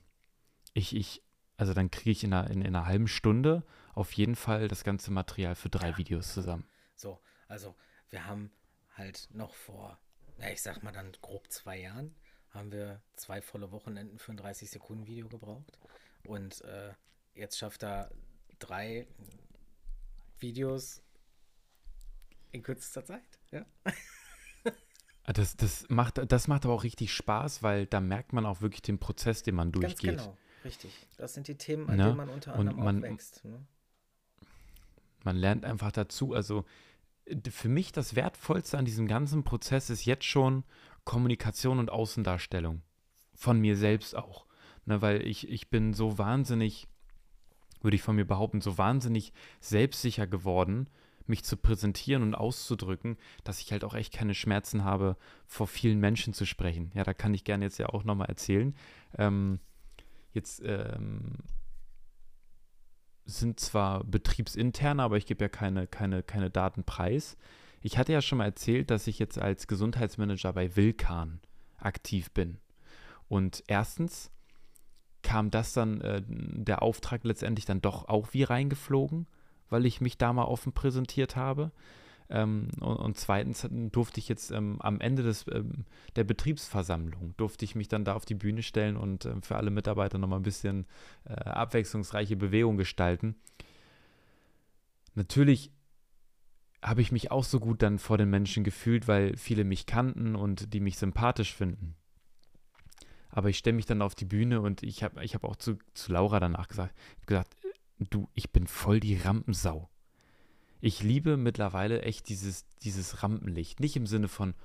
ich, ich, also dann kriege ich in einer, in, in einer halben Stunde auf jeden Fall das ganze Material für drei ja. Videos zusammen. So, also wir haben halt noch vor, na, ich sag mal dann grob zwei Jahren, haben wir zwei volle Wochenenden für ein 30-Sekunden-Video gebraucht. Und äh, jetzt schafft er drei Videos in kürzester Zeit. Ja. Ah, das, das, macht, das macht aber auch richtig Spaß, weil da merkt man auch wirklich den Prozess, den man durchgeht. Ganz genau, richtig. Das sind die Themen, an ne? denen man unter anderem man, auch wächst. Ne? Man lernt einfach dazu. Also für mich das Wertvollste an diesem ganzen Prozess ist jetzt schon Kommunikation und Außendarstellung. Von mir selbst auch. Ne, weil ich, ich bin so wahnsinnig, würde ich von mir behaupten, so wahnsinnig selbstsicher geworden, mich zu präsentieren und auszudrücken, dass ich halt auch echt keine Schmerzen habe, vor vielen Menschen zu sprechen. Ja, da kann ich gerne jetzt ja auch nochmal erzählen. Ähm, jetzt ähm, sind zwar betriebsinterne, aber ich gebe ja keine, keine, keine Daten preis. Ich hatte ja schon mal erzählt, dass ich jetzt als Gesundheitsmanager bei Wilkan aktiv bin. Und erstens kam das dann, äh, der Auftrag letztendlich dann doch auch wie reingeflogen, weil ich mich da mal offen präsentiert habe. Ähm, und, und, zweitens durfte ich jetzt ähm, am Ende des, ähm, der Betriebsversammlung, durfte ich mich dann da auf die Bühne stellen und ähm, für alle Mitarbeiter nochmal ein bisschen äh, abwechslungsreiche Bewegung gestalten. Natürlich habe ich mich auch so gut dann vor den Menschen gefühlt, weil viele mich kannten und die mich sympathisch finden. Aber ich stelle mich dann auf die Bühne und ich habe ich hab auch zu, zu Laura danach gesagt, gesagt, du, ich bin voll die Rampensau ich liebe mittlerweile echt dieses, dieses Rampenlicht. Nicht im Sinne von,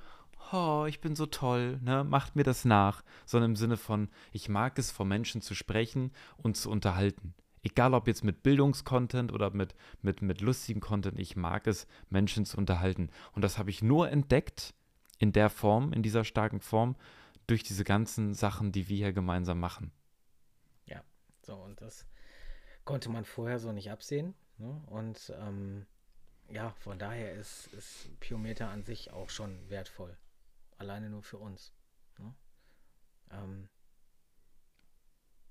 oh, ich bin so toll, ne, macht mir das nach, sondern im Sinne von, ich mag es, vor Menschen zu sprechen und zu unterhalten. Egal ob jetzt mit Bildungskontent oder mit, mit, mit lustigem Content, ich mag es, Menschen zu unterhalten. Und das habe ich nur entdeckt in der Form, in dieser starken Form, durch diese ganzen Sachen, die wir hier gemeinsam machen. Ja, so, und das konnte man vorher so nicht absehen. Ne? Und ähm, ja, von daher ist, ist Piometer an sich auch schon wertvoll. Alleine nur für uns. Ne? Ähm.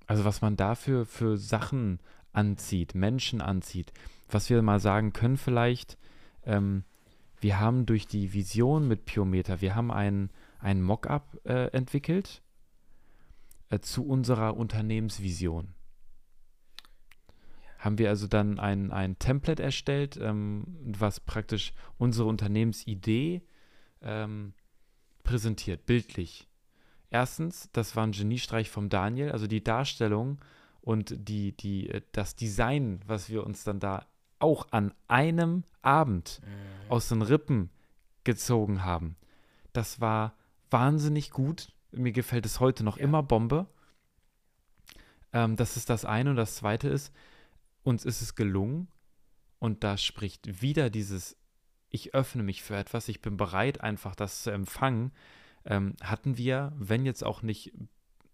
Also was man dafür für Sachen anzieht, Menschen anzieht, was wir mal sagen können vielleicht, ähm, wir haben durch die Vision mit Piometer, wir haben ein, ein Mockup äh, entwickelt äh, zu unserer Unternehmensvision haben wir also dann ein, ein Template erstellt, ähm, was praktisch unsere Unternehmensidee ähm, präsentiert, bildlich. Erstens, das war ein Geniestreich vom Daniel, also die Darstellung und die, die, äh, das Design, was wir uns dann da auch an einem Abend mhm. aus den Rippen gezogen haben. Das war wahnsinnig gut. Mir gefällt es heute noch ja. immer Bombe. Ähm, das ist das eine. Und das zweite ist, uns ist es gelungen und da spricht wieder dieses, ich öffne mich für etwas, ich bin bereit, einfach das zu empfangen, ähm, hatten wir, wenn jetzt auch nicht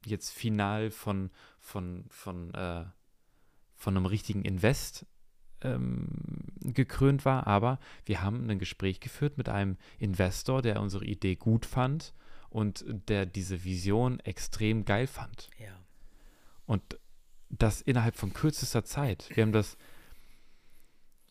jetzt final von, von, von, äh, von einem richtigen Invest ähm, gekrönt war, aber wir haben ein Gespräch geführt mit einem Investor, der unsere Idee gut fand und der diese Vision extrem geil fand. Ja. Und das innerhalb von kürzester Zeit. Wir haben das,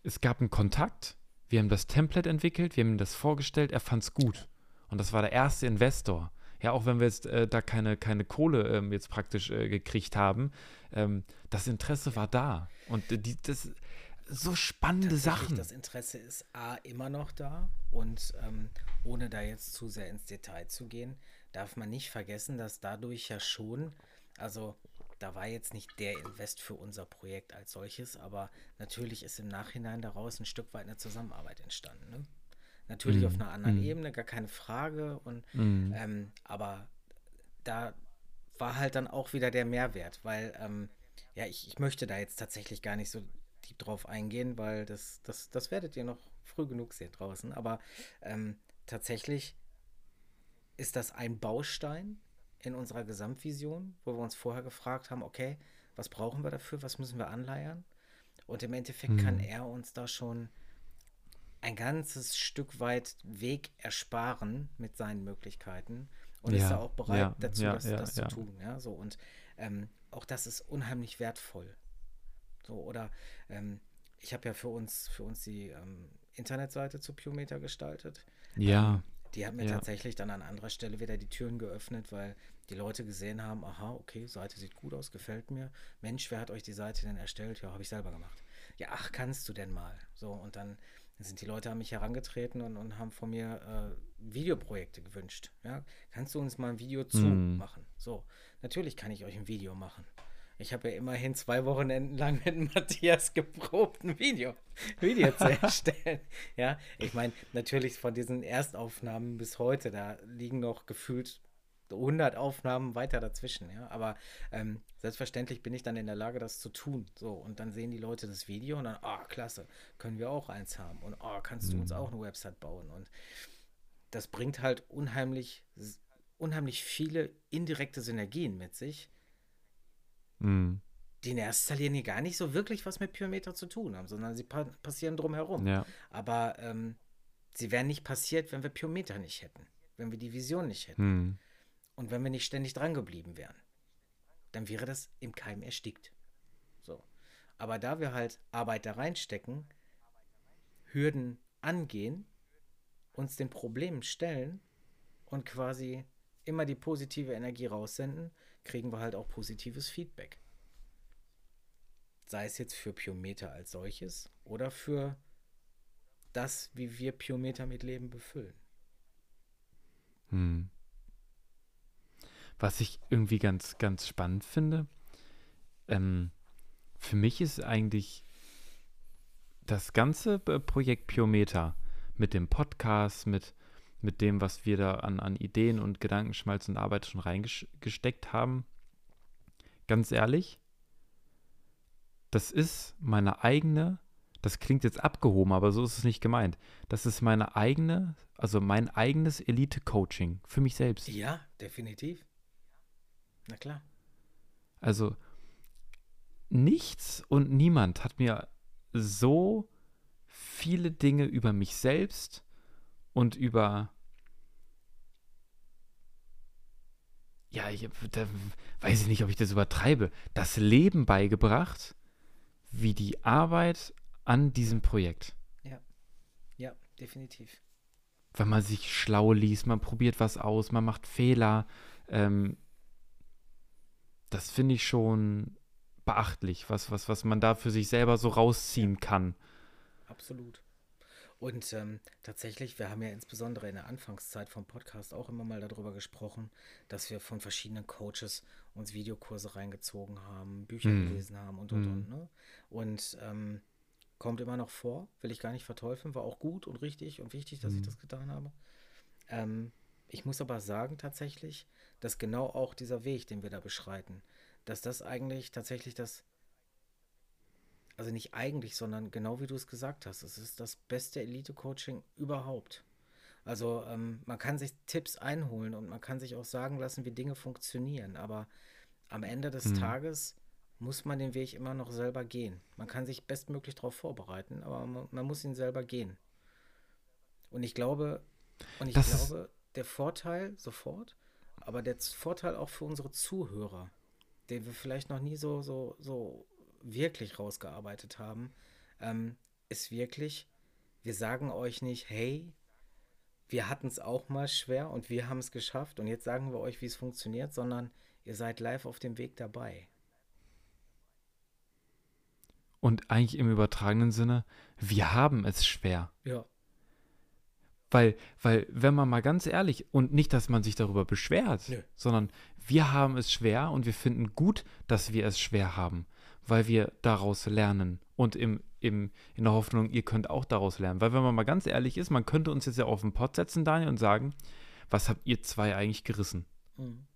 es gab einen Kontakt, wir haben das Template entwickelt, wir haben ihm das vorgestellt, er fand es gut. Und das war der erste Investor. Ja, auch wenn wir jetzt äh, da keine, keine Kohle ähm, jetzt praktisch äh, gekriegt haben, ähm, das Interesse war da. Und äh, die, das so spannende Sachen. Das Interesse ist A immer noch da und ähm, ohne da jetzt zu sehr ins Detail zu gehen, darf man nicht vergessen, dass dadurch ja schon, also da war jetzt nicht der Invest für unser Projekt als solches, aber natürlich ist im Nachhinein daraus ein Stück weit eine Zusammenarbeit entstanden. Ne? Natürlich mm. auf einer anderen mm. Ebene, gar keine Frage. Und mm. ähm, aber da war halt dann auch wieder der Mehrwert, weil ähm, ja, ich, ich möchte da jetzt tatsächlich gar nicht so drauf eingehen, weil das, das, das werdet ihr noch früh genug sehen draußen. Aber ähm, tatsächlich ist das ein Baustein in unserer Gesamtvision, wo wir uns vorher gefragt haben, okay, was brauchen wir dafür, was müssen wir anleiern? Und im Endeffekt mhm. kann er uns da schon ein ganzes Stück weit Weg ersparen mit seinen Möglichkeiten und ja, ist da auch bereit ja, dazu, ja, das, das zu tun. Ja, so und ähm, auch das ist unheimlich wertvoll. So oder ähm, ich habe ja für uns für uns die ähm, Internetseite zu Pumeter gestaltet. Ja. Ähm, die hat mir ja. tatsächlich dann an anderer Stelle wieder die Türen geöffnet, weil die Leute gesehen haben, aha, okay, Seite sieht gut aus, gefällt mir. Mensch, wer hat euch die Seite denn erstellt? Ja, habe ich selber gemacht. Ja, ach, kannst du denn mal? So, und dann sind die Leute an mich herangetreten und, und haben von mir äh, Videoprojekte gewünscht. Ja, kannst du uns mal ein Video zu mhm. machen? So, natürlich kann ich euch ein Video machen. Ich habe ja immerhin zwei Wochenenden lang mit Matthias geprobt, ein Video, Video zu erstellen. ja, ich meine, natürlich von diesen Erstaufnahmen bis heute, da liegen noch gefühlt 100 Aufnahmen weiter dazwischen, ja. Aber ähm, selbstverständlich bin ich dann in der Lage, das zu tun. So, und dann sehen die Leute das Video und dann, ah, oh, klasse, können wir auch eins haben. Und oh, kannst du uns mhm. auch eine Website bauen? Und das bringt halt unheimlich, unheimlich viele indirekte Synergien mit sich, mhm. die in erster Linie gar nicht so wirklich was mit Pyrometer zu tun haben, sondern sie pa passieren drumherum. Ja. Aber ähm, sie wären nicht passiert, wenn wir Pyrometer nicht hätten, wenn wir die Vision nicht hätten. Mhm. Und wenn wir nicht ständig dran geblieben wären, dann wäre das im Keim erstickt. So. Aber da wir halt Arbeit da reinstecken, Hürden angehen, uns den Problemen stellen und quasi immer die positive Energie raussenden, kriegen wir halt auch positives Feedback. Sei es jetzt für Piometer als solches oder für das, wie wir Piometer mit Leben befüllen. Hm. Was ich irgendwie ganz, ganz spannend finde, ähm, für mich ist eigentlich das ganze Projekt Piometer mit dem Podcast, mit, mit dem, was wir da an, an Ideen und Gedankenschmalz und Arbeit schon reingesteckt haben, ganz ehrlich, das ist meine eigene, das klingt jetzt abgehoben, aber so ist es nicht gemeint. Das ist meine eigene, also mein eigenes Elite-Coaching für mich selbst. Ja, definitiv. Na klar. Also nichts und niemand hat mir so viele Dinge über mich selbst und über ja, ich, da weiß ich nicht, ob ich das übertreibe, das Leben beigebracht, wie die Arbeit an diesem Projekt. Ja, ja, definitiv. Wenn man sich schlau liest, man probiert was aus, man macht Fehler, ähm, das finde ich schon beachtlich, was, was, was man da für sich selber so rausziehen kann. Absolut. Und ähm, tatsächlich, wir haben ja insbesondere in der Anfangszeit vom Podcast auch immer mal darüber gesprochen, dass wir von verschiedenen Coaches uns Videokurse reingezogen haben, Bücher mm. gelesen haben und und mm. und. Ne? Und ähm, kommt immer noch vor, will ich gar nicht verteufeln, war auch gut und richtig und wichtig, dass mm. ich das getan habe. Ähm, ich muss aber sagen, tatsächlich, dass genau auch dieser Weg, den wir da beschreiten, dass das eigentlich tatsächlich das, also nicht eigentlich, sondern genau wie du es gesagt hast, es ist das beste Elite-Coaching überhaupt. Also ähm, man kann sich Tipps einholen und man kann sich auch sagen lassen, wie Dinge funktionieren, aber am Ende des mhm. Tages muss man den Weg immer noch selber gehen. Man kann sich bestmöglich darauf vorbereiten, aber man, man, muss ihn selber gehen. Und ich glaube, und ich das glaube, der Vorteil sofort, aber der Vorteil auch für unsere Zuhörer, den wir vielleicht noch nie so, so, so wirklich rausgearbeitet haben, ähm, ist wirklich, wir sagen euch nicht, hey, wir hatten es auch mal schwer und wir haben es geschafft und jetzt sagen wir euch, wie es funktioniert, sondern ihr seid live auf dem Weg dabei. Und eigentlich im übertragenen Sinne, wir haben es schwer. Ja. Weil, weil, wenn man mal ganz ehrlich, und nicht, dass man sich darüber beschwert, Nö. sondern wir haben es schwer und wir finden gut, dass wir es schwer haben, weil wir daraus lernen. Und im, im, in der Hoffnung, ihr könnt auch daraus lernen. Weil, wenn man mal ganz ehrlich ist, man könnte uns jetzt ja auf den Pod setzen, Daniel, und sagen, was habt ihr zwei eigentlich gerissen? Mhm.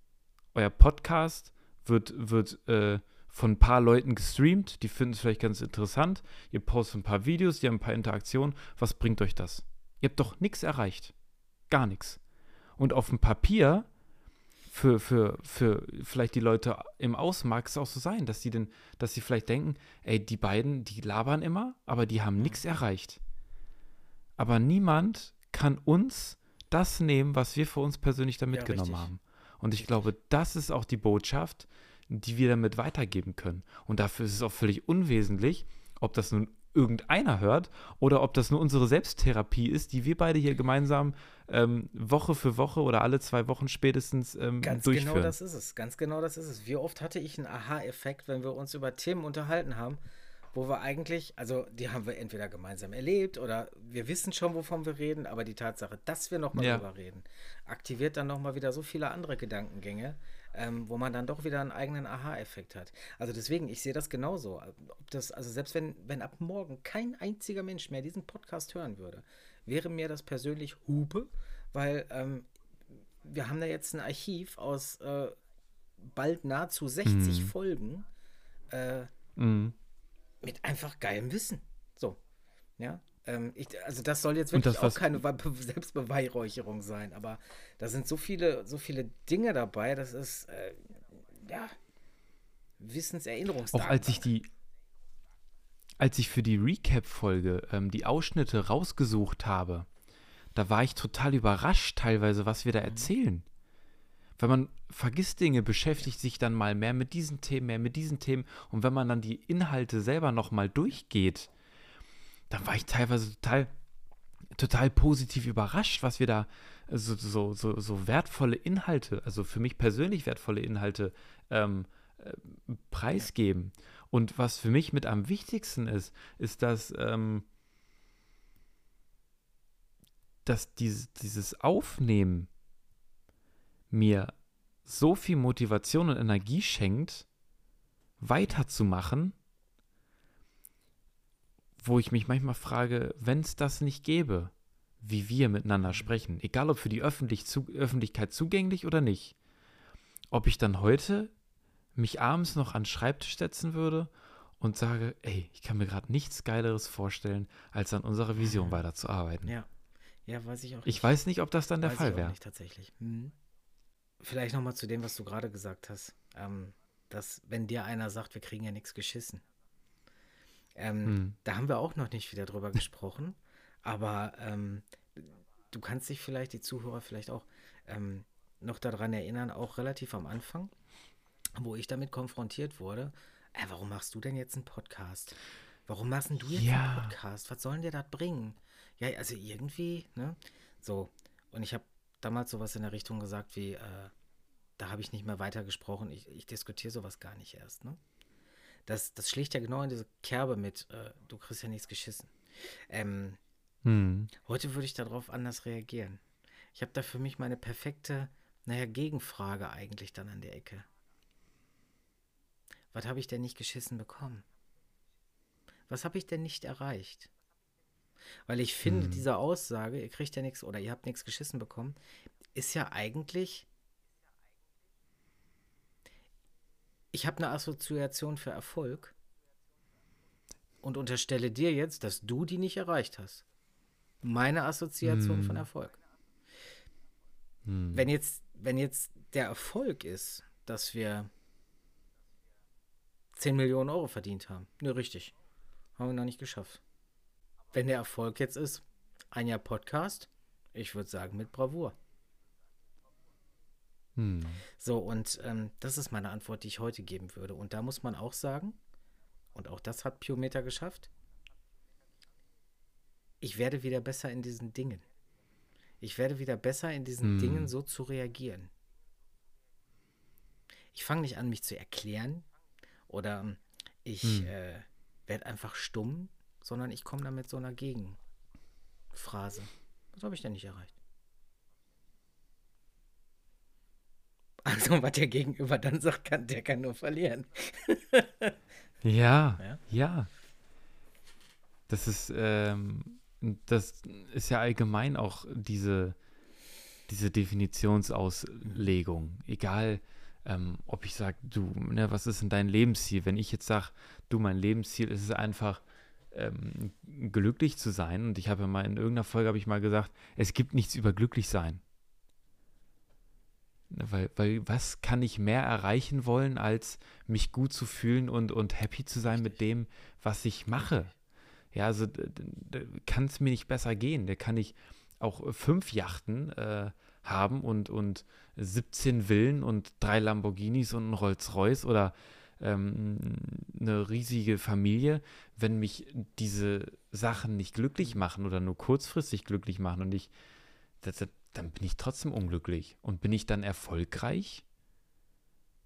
Euer Podcast wird, wird äh, von ein paar Leuten gestreamt, die finden es vielleicht ganz interessant. Ihr postet ein paar Videos, die haben ein paar Interaktionen. Was bringt euch das? Ihr habt doch nichts erreicht. Gar nichts. Und auf dem Papier, für, für, für vielleicht die Leute im Außen mag es auch so sein, dass sie denn, dass sie vielleicht denken, ey, die beiden, die labern immer, aber die haben nichts erreicht. Aber niemand kann uns das nehmen, was wir für uns persönlich da mitgenommen ja, haben. Und ich glaube, das ist auch die Botschaft, die wir damit weitergeben können. Und dafür ist es auch völlig unwesentlich, ob das nun irgendeiner hört oder ob das nur unsere Selbsttherapie ist, die wir beide hier gemeinsam ähm, Woche für Woche oder alle zwei Wochen spätestens ähm, Ganz genau durchführen. genau das ist es. Ganz genau das ist es. Wie oft hatte ich einen Aha-Effekt, wenn wir uns über Themen unterhalten haben, wo wir eigentlich, also die haben wir entweder gemeinsam erlebt oder wir wissen schon, wovon wir reden, aber die Tatsache, dass wir nochmal Ja. drüber reden, aktiviert dann nochmal wieder so viele andere Gedankengänge, ähm, wo man dann doch wieder einen eigenen Aha-Effekt hat. Also deswegen, ich sehe das genauso. Ob das, also selbst wenn, wenn ab morgen kein einziger Mensch mehr diesen Podcast hören würde, wäre mir das persönlich Hupe, weil ähm, wir haben da jetzt ein Archiv aus äh, bald nahezu 60 Mhm. Folgen äh, Mhm. mit einfach geilem Wissen. So, ja. Ähm, ich, also das soll jetzt wirklich auch keine Be- Selbstbeweihräucherung sein, aber da sind so viele, so viele Dinge dabei, das ist äh, ja Auch Wissenserinnerungsdatenbank. als ich die, als ich für die Recap-Folge ähm, die Ausschnitte rausgesucht habe, da war ich total überrascht teilweise, was wir da erzählen. Wenn man vergisst Dinge, beschäftigt sich dann mal mehr mit diesen Themen, mehr mit diesen Themen. Und wenn man dann die Inhalte selber nochmal durchgeht, dann war ich teilweise total, total positiv überrascht, was wir da so, so, so, so wertvolle Inhalte, also für mich persönlich wertvolle Inhalte ähm, äh, preisgeben. Und was für mich mit am wichtigsten ist, ist, dass, ähm, dass dieses, dieses Aufnehmen mir so viel Motivation und Energie schenkt, weiterzumachen, wo ich mich manchmal frage, wenn es das nicht gäbe, wie wir miteinander sprechen, egal ob für die Öffentlich zu, Öffentlichkeit zugänglich oder nicht, ob ich dann heute mich abends noch an den Schreibtisch setzen würde und sage, ey, ich kann mir gerade nichts Geileres vorstellen, als an unserer Vision weiterzuarbeiten. Ja. Ja, weiß ich auch Ich nicht. weiß nicht, ob das dann der Weiß ich Fall wäre. nicht tatsächlich. Mhm. Vielleicht nochmal zu dem, was du gerade gesagt hast. Ähm, dass, wenn dir einer sagt, wir kriegen ja nichts geschissen. Ähm, Hm. Da haben wir auch noch nicht wieder drüber gesprochen. Aber ähm, du kannst dich vielleicht, die Zuhörer vielleicht auch, ähm, noch daran erinnern, auch relativ am Anfang, wo ich damit konfrontiert wurde. Äh, warum machst du denn jetzt einen Podcast? Warum machst denn du jetzt Ja. einen Podcast? Was soll denn dir das bringen? Ja, also irgendwie, ne? So. Und ich habe damals sowas in der Richtung gesagt wie, äh, da habe ich nicht mehr weitergesprochen. Ich, ich diskutiere sowas gar nicht erst, ne? Das, das schlägt ja genau in diese Kerbe mit, äh, du kriegst ja nichts geschissen. Ähm, Hm. Heute würde ich darauf anders reagieren. Ich habe da für mich meine perfekte, naja, Gegenfrage eigentlich dann an der Ecke. Was habe ich denn nicht geschissen bekommen? Was habe ich denn nicht erreicht? Weil ich finde, Hm. diese Aussage, ihr kriegt ja nichts oder ihr habt nichts geschissen bekommen, ist ja eigentlich. Ich habe eine Assoziation für Erfolg und unterstelle dir jetzt, dass du die nicht erreicht hast. Meine Assoziation von Hm. Erfolg. Hm. Wenn jetzt, wenn jetzt der Erfolg ist, dass wir 10 Millionen Euro verdient haben. Ne, richtig. Haben wir noch nicht geschafft. Wenn der Erfolg jetzt ist, ein Jahr Podcast, ich würde sagen mit Bravour. Hm. So, und ähm, das ist meine Antwort, die ich heute geben würde. Und da muss man auch sagen, und auch das hat Piometer geschafft, ich werde wieder besser in diesen Dingen. Ich werde wieder besser in diesen Hm. Dingen so zu reagieren. Ich fange nicht an, mich zu erklären oder ähm, ich Hm. äh, werde einfach stumm, sondern ich komme da mit so einer Gegenphrase. Was habe ich denn nicht erreicht? Also, was der Gegenüber dann sagt, kann, der kann nur verlieren. Ja, Ja? ja. Das ist, ähm, das ist ja allgemein auch diese, diese Definitionsauslegung. Egal, ähm, ob ich sage, du, ne, was ist denn dein Lebensziel? Wenn ich jetzt sage, du, mein Lebensziel ist es einfach, ähm, glücklich zu sein. Und ich habe ja mal in irgendeiner Folge habe ich mal gesagt, es gibt nichts über glücklich sein. Weil, weil was kann ich mehr erreichen wollen, als mich gut zu fühlen und, und happy zu sein mit dem, was ich mache? Ja, also kann es mir nicht besser gehen. Da kann ich auch fünf Yachten äh, haben und, und 17 Villen und drei Lamborghinis und ein Rolls-Royce oder ähm, eine riesige Familie, wenn mich diese Sachen nicht glücklich machen oder nur kurzfristig glücklich machen und ich, das, das, dann bin ich trotzdem unglücklich. Und bin ich dann erfolgreich,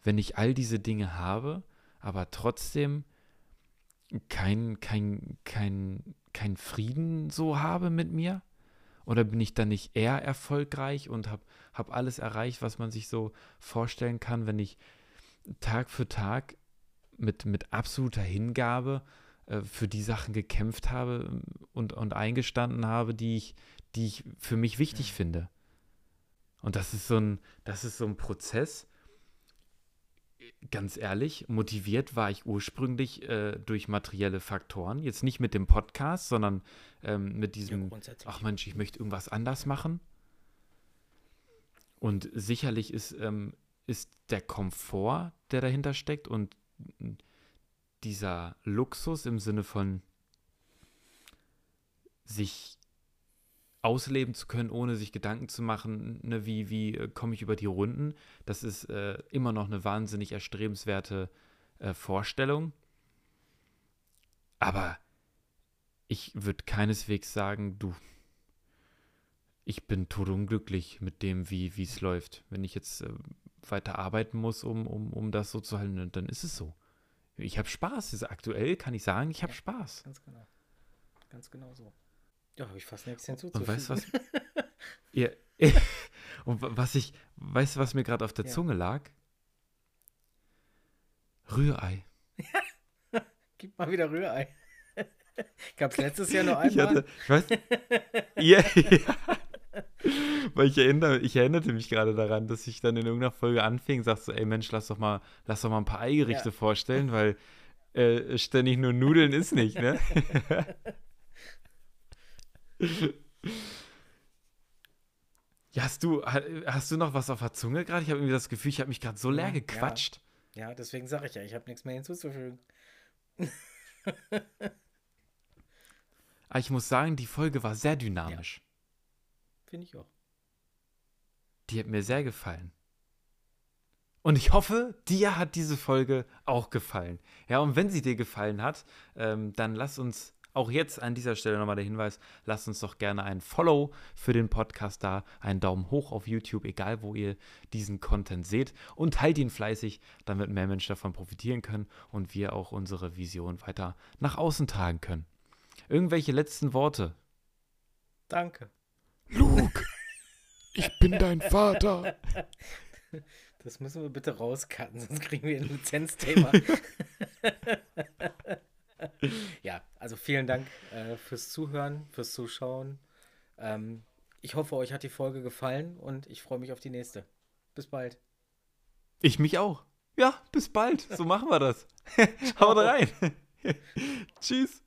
wenn ich all diese Dinge habe, aber trotzdem kein, kein, kein, kein Frieden so habe mit mir? Oder bin ich dann nicht eher erfolgreich und habe hab alles erreicht, was man sich so vorstellen kann, wenn ich Tag für Tag mit, mit absoluter Hingabe äh, für die Sachen gekämpft habe und, und eingestanden habe, die ich, die ich für mich wichtig ja. finde. Und das ist so ein, das ist so ein Prozess. Ganz ehrlich, motiviert war ich ursprünglich äh, durch materielle Faktoren. Jetzt nicht mit dem Podcast, sondern ähm, mit diesem, ja, ach Mensch, ich möchte irgendwas anders machen. Und sicherlich ist, ähm, ist der Komfort, der dahinter steckt und dieser Luxus im Sinne von sich ausleben zu können, ohne sich Gedanken zu machen, ne, wie, wie äh, komme ich über die Runden, das ist äh, immer noch eine wahnsinnig erstrebenswerte äh, Vorstellung. Aber ich würde keineswegs sagen, du, ich bin todunglücklich mit dem, wie es läuft. Wenn ich jetzt äh, weiter arbeiten muss, um, um, um das so zu halten, dann ist es so. Ich habe Spaß. Aktuell kann ich sagen, ich habe ja, Spaß. Ganz genau. Ganz genau so. Ja, habe ich fast nichts hinzuzufügen. Und weißt du was? ja, und was ich, weißt du, was mir gerade auf der ja. Zunge lag? Rührei. Gib mal wieder Rührei. Gab es letztes Jahr nur einmal? Ich, hatte, ich weiß. ja, ja. Weil ich erinnere, ich erinnerte mich gerade daran, dass ich dann in irgendeiner Folge anfing, sagst so, ey Mensch, lass doch mal, lass doch mal ein paar Eigerichte ja. vorstellen, weil äh, ständig nur Nudeln ist nicht, ne? Ja, hast du, hast du noch was auf der Zunge gerade? Ich habe irgendwie das Gefühl, ich habe mich gerade so leer gequatscht. Ja, ja deswegen sage ich ja, ich habe nichts mehr hinzuzufügen. Aber ich muss sagen, die Folge war sehr dynamisch. Ja. Finde ich auch. Die hat mir sehr gefallen. Und ich hoffe, dir hat diese Folge auch gefallen. Ja, und wenn sie dir gefallen hat, ähm, dann lass uns auch jetzt an dieser Stelle nochmal der Hinweis, lass uns doch gerne ein Follow für den Podcast da, einen Daumen hoch auf YouTube, egal wo ihr diesen Content seht und teilt ihn fleißig, damit mehr Menschen davon profitieren können und wir auch unsere Vision weiter nach außen tragen können. Irgendwelche letzten Worte? Danke. Luke, ich bin dein Vater. Das müssen wir bitte rauscutten, sonst kriegen wir ein Lizenzthema. ja, also vielen Dank äh, fürs Zuhören, fürs Zuschauen. Ähm, ich hoffe, euch hat die Folge gefallen und ich freue mich auf die nächste. Bis bald. Ich mich auch. Ja, bis bald. So machen wir das. Haut rein. Tschüss.